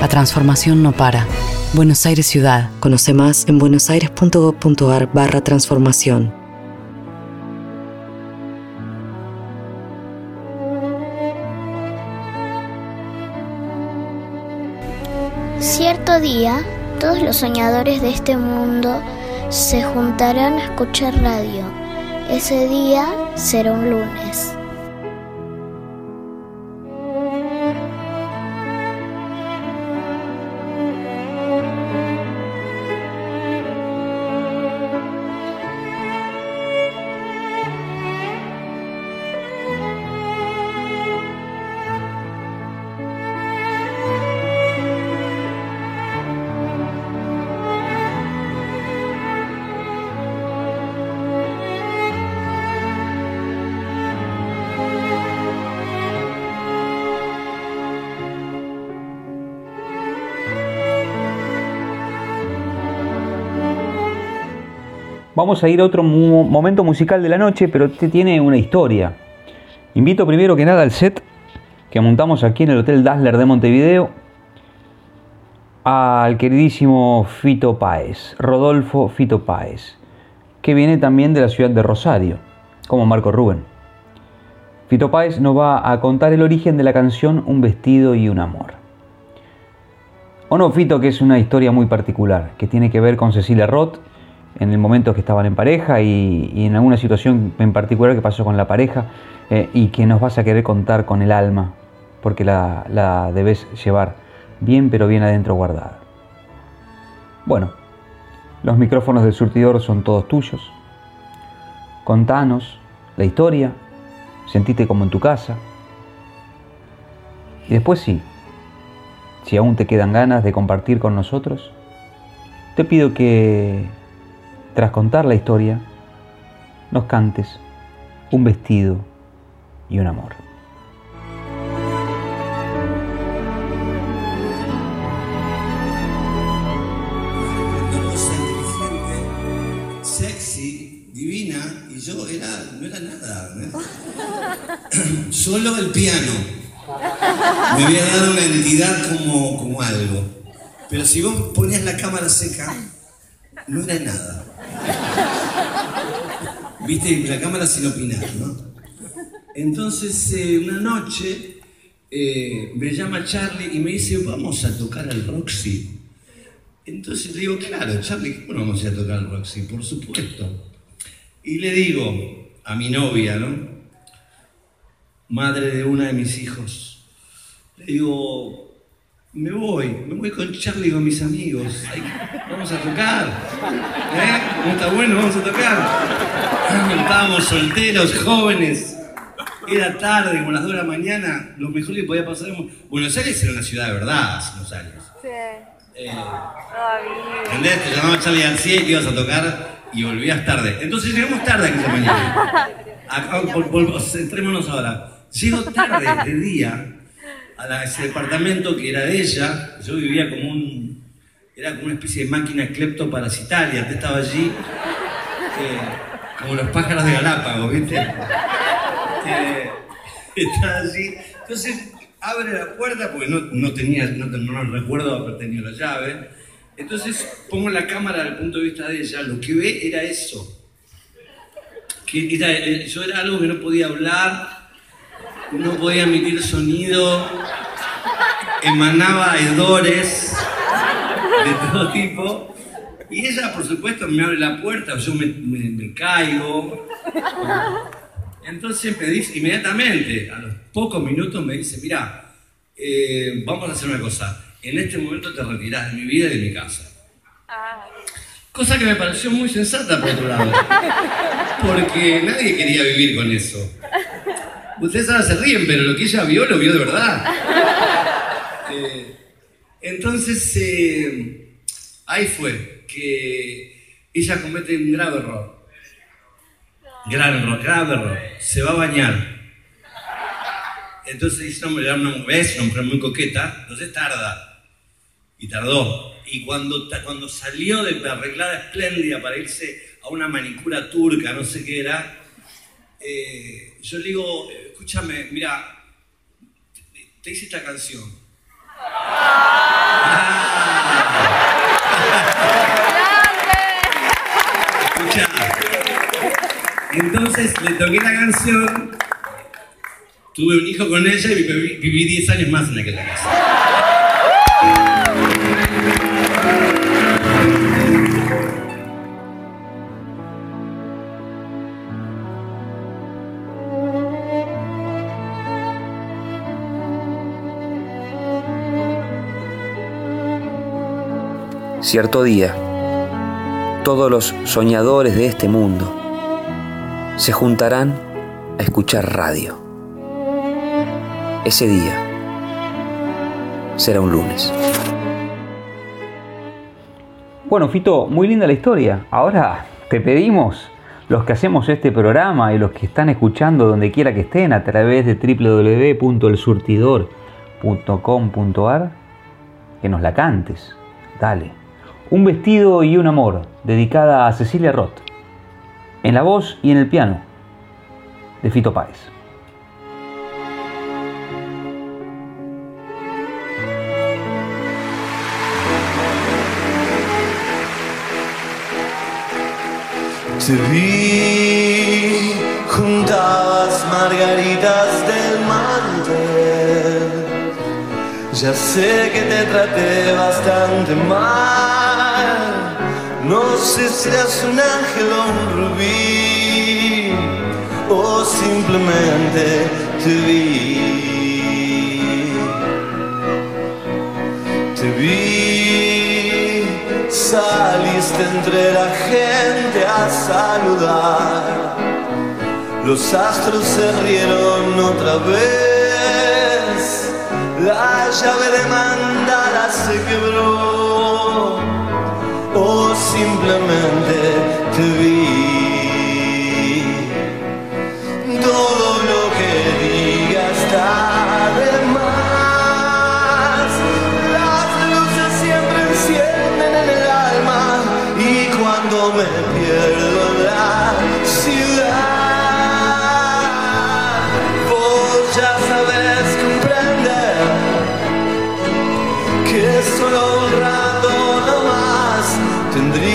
La transformación no para. Buenos Aires Ciudad. Conoce más en buenosaires.gov.ar barra transformación. Cierto día, todos los soñadores de este mundo se juntarán a escuchar radio. Ese día será un lunes. Vamos a ir a otro momento musical de la noche, pero este tiene una historia. Invito primero que nada al set que montamos aquí en el Hotel Dazzler de Montevideo al queridísimo Fito Páez, Rodolfo Fito Páez, que viene también de la ciudad de Rosario, como Marco Rubén. Fito Páez nos va a contar el origen de la canción Un vestido y un amor. O no, Fito, que es una historia muy particular, que tiene que ver con Cecilia Roth en el momento que estaban en pareja y, en alguna situación en particular que pasó con la pareja eh, y que nos vas a querer contar con el alma, porque la, la debes llevar bien pero bien adentro guardada. Bueno, los micrófonos del surtidor son todos tuyos. Contanos la historia, sentite como en tu casa. Y después sí, si aún te quedan ganas de compartir con nosotros, te pido que, tras contar la historia, nos cantes un vestido y un amor. yo no era nada. ¿eh? Solo el piano. Me había dado una entidad como, como algo. Pero si vos ponías la cámara seca, no era nada. Viste, la cámara sin opinar, ¿no? Entonces, eh, una noche, eh, me llama Charlie y me dice, vamos a tocar al Roxy. Entonces le digo, claro, Charlie, ¿cómo no vamos a a tocar al Roxy? Por supuesto. Y le digo a mi novia, ¿no? Madre de una de mis hijos, le digo, me voy, me voy con Charlie y con mis amigos. Ay, vamos a tocar. ¿Eh? ¿No está bueno? Vamos a tocar. Estábamos solteros, jóvenes. Era tarde, como las 2 de la mañana. Lo mejor que podía pasar en Buenos Aires era una ciudad de verdad hace unos años. Sí. Eh, ¿Entendés? Te llamaba Charlie García y ibas a tocar y volvías tarde. Entonces llegamos tarde aquella mañana. Acá, vol- vol- centrémonos ahora. Llego tarde de día a ese departamento que era de ella. Yo vivía como un. Era como una especie de máquina cleptoparasitaria. Te estaba allí. eh, como los pájaros de Galápagos, ¿viste? Eh, estaba allí. Entonces abre la puerta porque no, no tenía, no, no recuerdo haber tenido la llave. Entonces pongo la cámara desde el punto de vista de ella. Lo que ve era eso. Que era- eh, yo era algo que no podía hablar, no podía emitir sonido, emanaba hedores de todo tipo. Y ella, por supuesto, me abre la puerta, yo me, caigo. Entonces me dice inmediatamente, a los pocos minutos me dice, mira, eh, vamos a hacer una cosa, en este momento te retirás de mi vida y de mi casa. Cosa que me pareció muy sensata por otro lado, porque nadie quería vivir con eso. Ustedes ahora se ríen, pero lo que ella vio, lo vio de verdad. Eh, entonces, eh, ahí fue que ella comete un grave error. Grave error, grave error. Se va a bañar. Entonces dice, no, le da una vez, una mujer muy coqueta, entonces tarda. Y tardó. Y cuando, cuando salió de arreglada espléndida para irse a una manicura turca, no sé qué era, eh, yo le digo, escúchame, mira, te, te hice esta canción. Escuchá. Entonces le toqué la canción, tuve un hijo con ella y viví, viví 10 años más en aquella casa. Cierto día, todos los soñadores de este mundo se juntarán a escuchar radio. Ese día será un lunes. Bueno, Fito, muy linda la historia. Ahora te pedimos, los que hacemos este programa y los que están escuchando donde quiera que estén a través de www.elsurtidor.com.ar, que nos la cantes. Dale. Un vestido y un amor, dedicada a Cecilia Roth, en la voz y en el piano, de Fito Páez. Te vi juntabas margaritas del mantel. Ya sé que te traté bastante mal. No sé si eres un ángel o un rubí, o simplemente te vi. Te vi, saliste entre la gente a saludar. Los astros se rieron otra vez, la llave de mandala se quebró, o simplemente te vi. Todo lo que diga está de más. Las luces siempre encienden en el alma y cuando me pierdo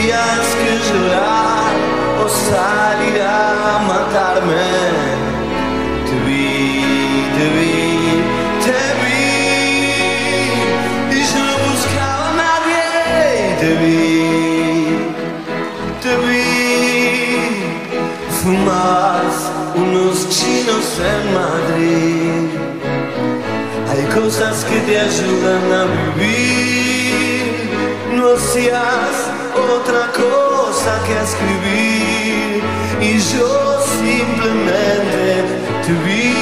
tendrías que llorar o salir a matarme. Te vi, te vi, te vi y yo no buscaba a nadie. Te vi, te vi, fumabas unos chinos en Madrid. Hay cosas que te ayudan a vivir. No hacías otra cosa que escribir. Y yo simplemente te vi.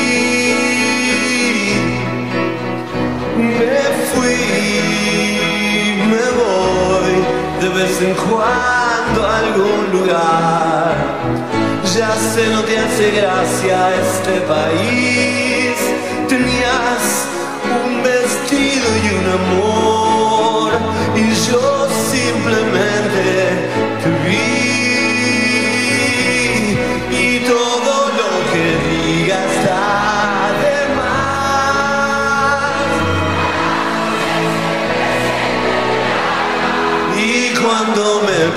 Me fui, me voy de vez en cuando a algún lugar. Ya sé, no te hace gracia este país.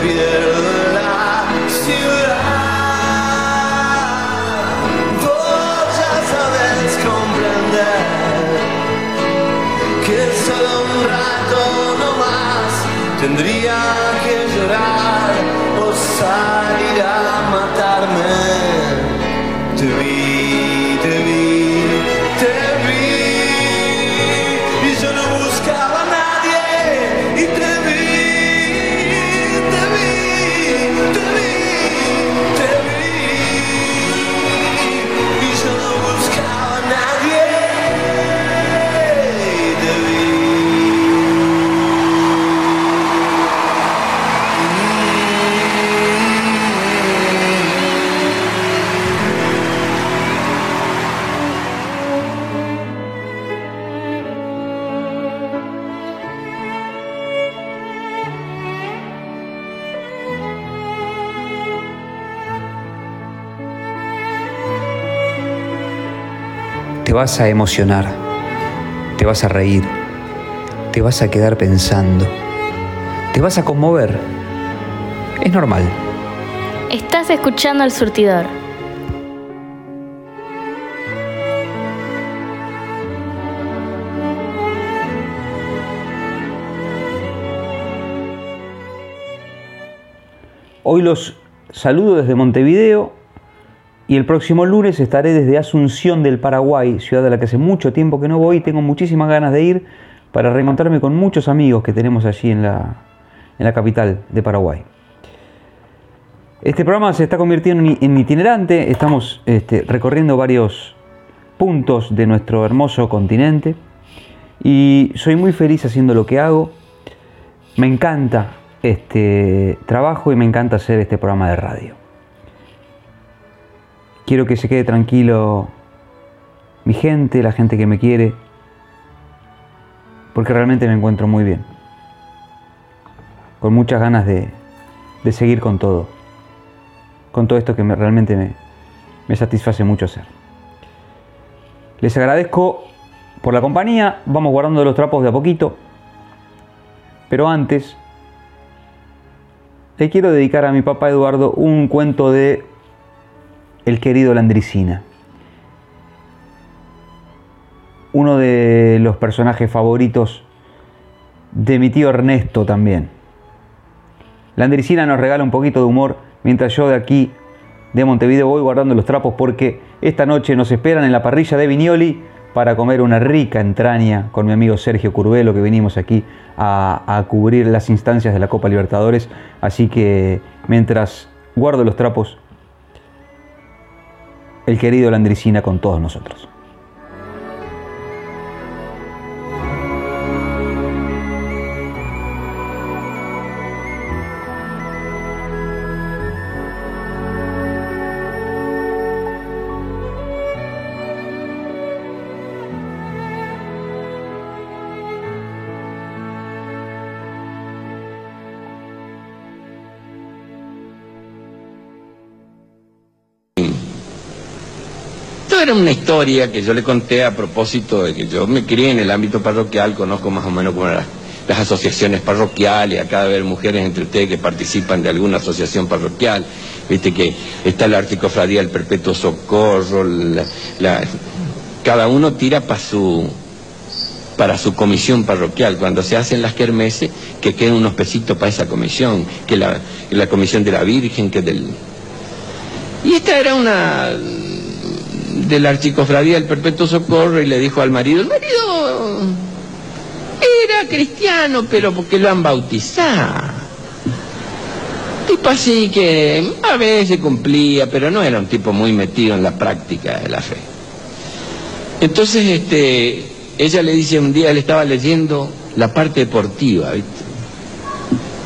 Pierdo la ciudad, vos ya sabes comprender que solo un rato no más tendría que llorar o salir a matarme. Te vi, Te vas a emocionar, te vas a reír, te vas a quedar pensando, te vas a conmover. Es normal. Estás escuchando al surtidor. Hoy los saludo desde Montevideo y el próximo lunes estaré desde Asunción del Paraguay, ciudad a la que hace mucho tiempo que no voy y tengo muchísimas ganas de ir para reencontrarme con muchos amigos que tenemos allí en la, en la capital de Paraguay. Este programa se está convirtiendo en, itinerante, estamos este, recorriendo varios puntos de nuestro hermoso continente y soy muy feliz haciendo lo que hago. Me encanta este trabajo y me encanta hacer este programa de radio. Quiero que se quede tranquilo mi gente, la gente que me quiere, porque realmente me encuentro muy bien. Con muchas ganas de, de seguir con todo. Con todo esto que me- realmente me, me satisface mucho hacer. Les agradezco por la compañía. Vamos guardando los trapos de a poquito. Pero antes, le quiero dedicar a mi papá Eduardo un cuento de El querido Landricina. Uno de los personajes favoritos de mi tío Ernesto también. Landricina nos regala un poquito de humor mientras yo de aquí de Montevideo voy guardando los trapos porque esta noche nos esperan en la parrilla de Viñoli para comer una rica entraña con mi amigo Sergio Curvelo que venimos aquí a, a, cubrir las instancias de la Copa Libertadores. Así que mientras guardo los trapos, el querido Landricina con todos nosotros. Era una historia que yo le conté a propósito de que yo me crié en el ámbito parroquial, conozco más o menos cómo eran las asociaciones parroquiales, acá debe haber mujeres entre ustedes que participan de alguna asociación parroquial, viste que está la Articofradía del Perpetuo Socorro, cada uno tira para su para su comisión parroquial, cuando se hacen las kermeses, que queden unos pesitos para esa comisión, que la, la comisión de la Virgen, que del... Y esta era una de la archicofradía del Perpetuo Socorro y le dijo al marido, el marido era cristiano, pero porque lo han bautizado. Tipo así que a veces cumplía, pero no era un tipo muy metido en la práctica de la fe. Entonces, este, ella le dice un día, él estaba leyendo la parte deportiva,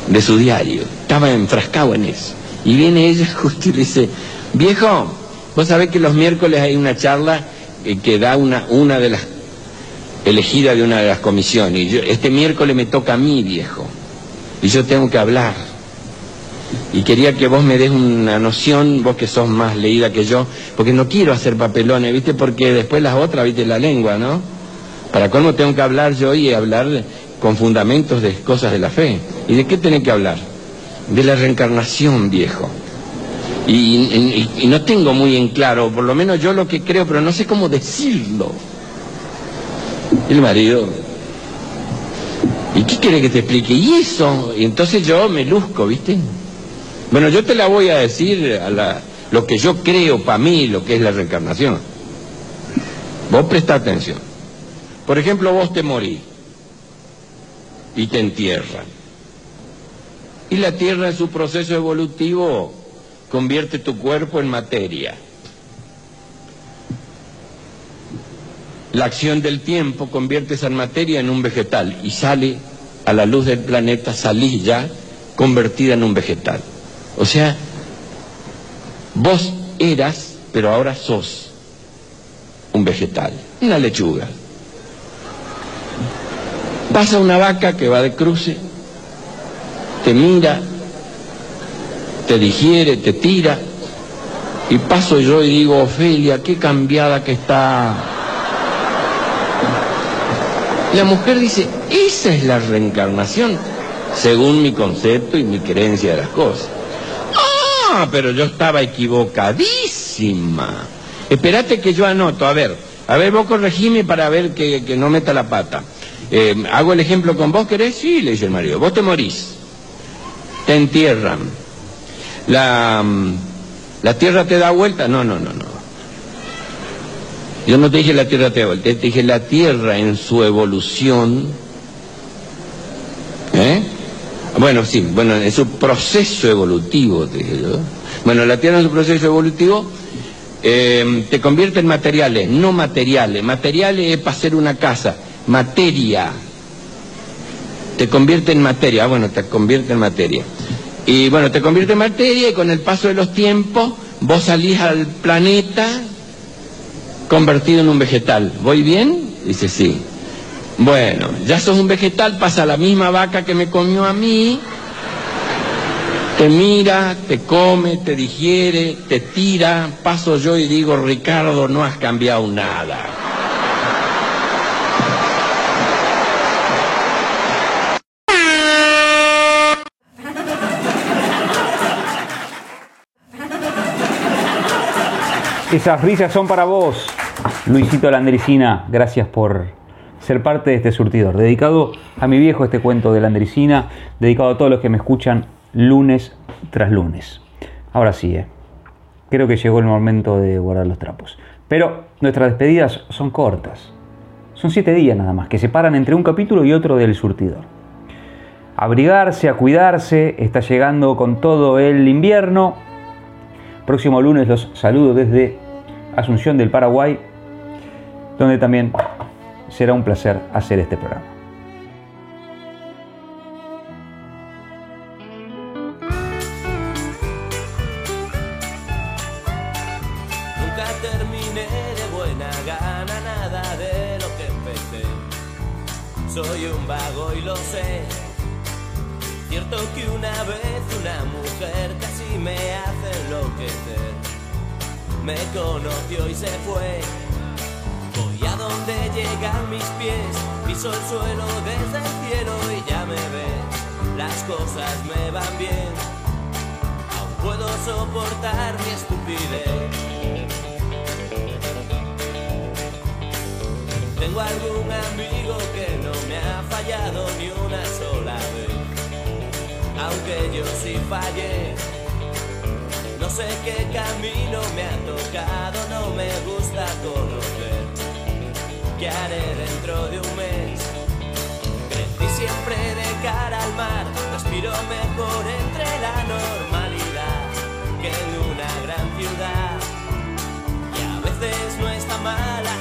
de su diario, estaba enfrascado en eso. Y viene ella justo y le dice, viejo, Vos sabés que los miércoles hay una charla eh, que da una, una de las elegida de una de las comisiones. Y este miércoles me toca a mí, viejo. Y yo tengo que hablar. Y quería que vos me des una noción, vos que sos más leída que yo, porque no quiero hacer papelones, ¿viste? Porque después las otras, ¿viste? La lengua, ¿no? Para cómo tengo que hablar yo y hablar con fundamentos de cosas de la fe. ¿Y de qué tenés que hablar? De la reencarnación, viejo. Y, no tengo muy en claro, por lo menos yo lo que creo, pero no sé cómo decirlo. El marido, ¿y qué quiere que te explique? Y eso, y entonces yo me luzco, ¿viste? Bueno, yo te la voy a decir a la, lo que yo creo para mí, lo que es la reencarnación. Vos presta atención. Por ejemplo, vos te morís y te entierran. Y la tierra en su proceso evolutivo convierte tu cuerpo en materia. La acción del tiempo convierte esa materia en un vegetal y sale a la luz del planeta, salís ya convertida en un vegetal. O sea, vos eras, pero ahora sos un vegetal, una lechuga. Pasa una vaca que va de cruce, te mira, te digiere, te tira. Y paso yo y digo, Ofelia, qué cambiada que está. La mujer dice, esa es la reencarnación, según mi concepto y mi creencia de las cosas. Ah, pero yo estaba equivocadísima. Espérate que yo anoto, a ver, a ver, vos corregime para ver que, no meta la pata. Eh, hago el ejemplo con vos, ¿querés? Sí, le dice el marido, vos te morís, te entierran, la, la tierra te da vuelta. No, no, no, no. Yo no te dije la tierra te da vuelta, te dije la tierra en su evolución. ¿Eh? Bueno, sí, bueno, en su proceso evolutivo, te dije yo. Bueno, la tierra en su proceso evolutivo eh, te convierte en materiales, no materiales. Materiales es para hacer una casa. Materia. Te convierte en materia. Ah, bueno, te convierte en materia. Y bueno, te convierte en materia y con el paso de los tiempos vos salís al planeta convertido en un vegetal. ¿Voy bien? Dice, sí. Bueno, ya sos un vegetal, pasa la misma vaca que me comió a mí, te mira, te come, te digiere, te tira, paso yo y digo, Ricardo, no has cambiado nada. Esas risas son para vos, Luisito Landricina. Gracias por ser parte de este surtidor. Dedicado a mi viejo este cuento de Landricina, dedicado a todos los que me escuchan lunes tras lunes. Ahora sí, ¿eh? creo que llegó el momento de guardar los trapos. Pero nuestras despedidas son cortas. Son siete días nada más, que separan entre un capítulo y otro del surtidor. Abrigarse, a cuidarse, está llegando con todo el invierno. Próximo lunes los saludo desde Asunción del Paraguay, donde también será un placer hacer este programa. Se fue. Voy a donde llegan mis pies, piso el suelo desde el cielo y ya me ves. Las cosas me van bien, aún puedo soportar mi estupidez. Tengo algún amigo que no me ha fallado ni una sola vez, aunque yo sí fallé. Sé qué camino me ha tocado, no me gusta conocer. ¿Qué haré dentro de un mes? Crecí siempre de cara al mar, respiro mejor entre la normalidad que en una gran ciudad. Y a veces no está mal la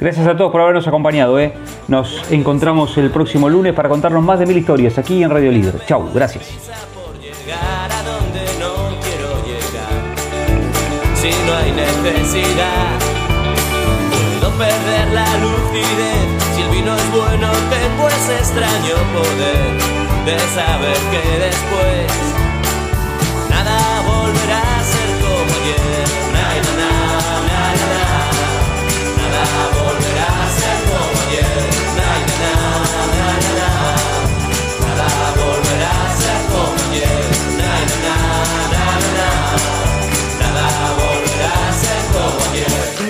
Gracias a todos por habernos acompañado. ¿eh? Nos encontramos el próximo lunes para contarnos más de mil historias aquí en Radio Líder. Chau, gracias. Si no hay necesidad, puedo perder la lucidez. Si el vino es bueno, tengo ese extraño poder de saber que después Volverás a como ayer. Nada, nada, nada, nada. Volverás a como ayer.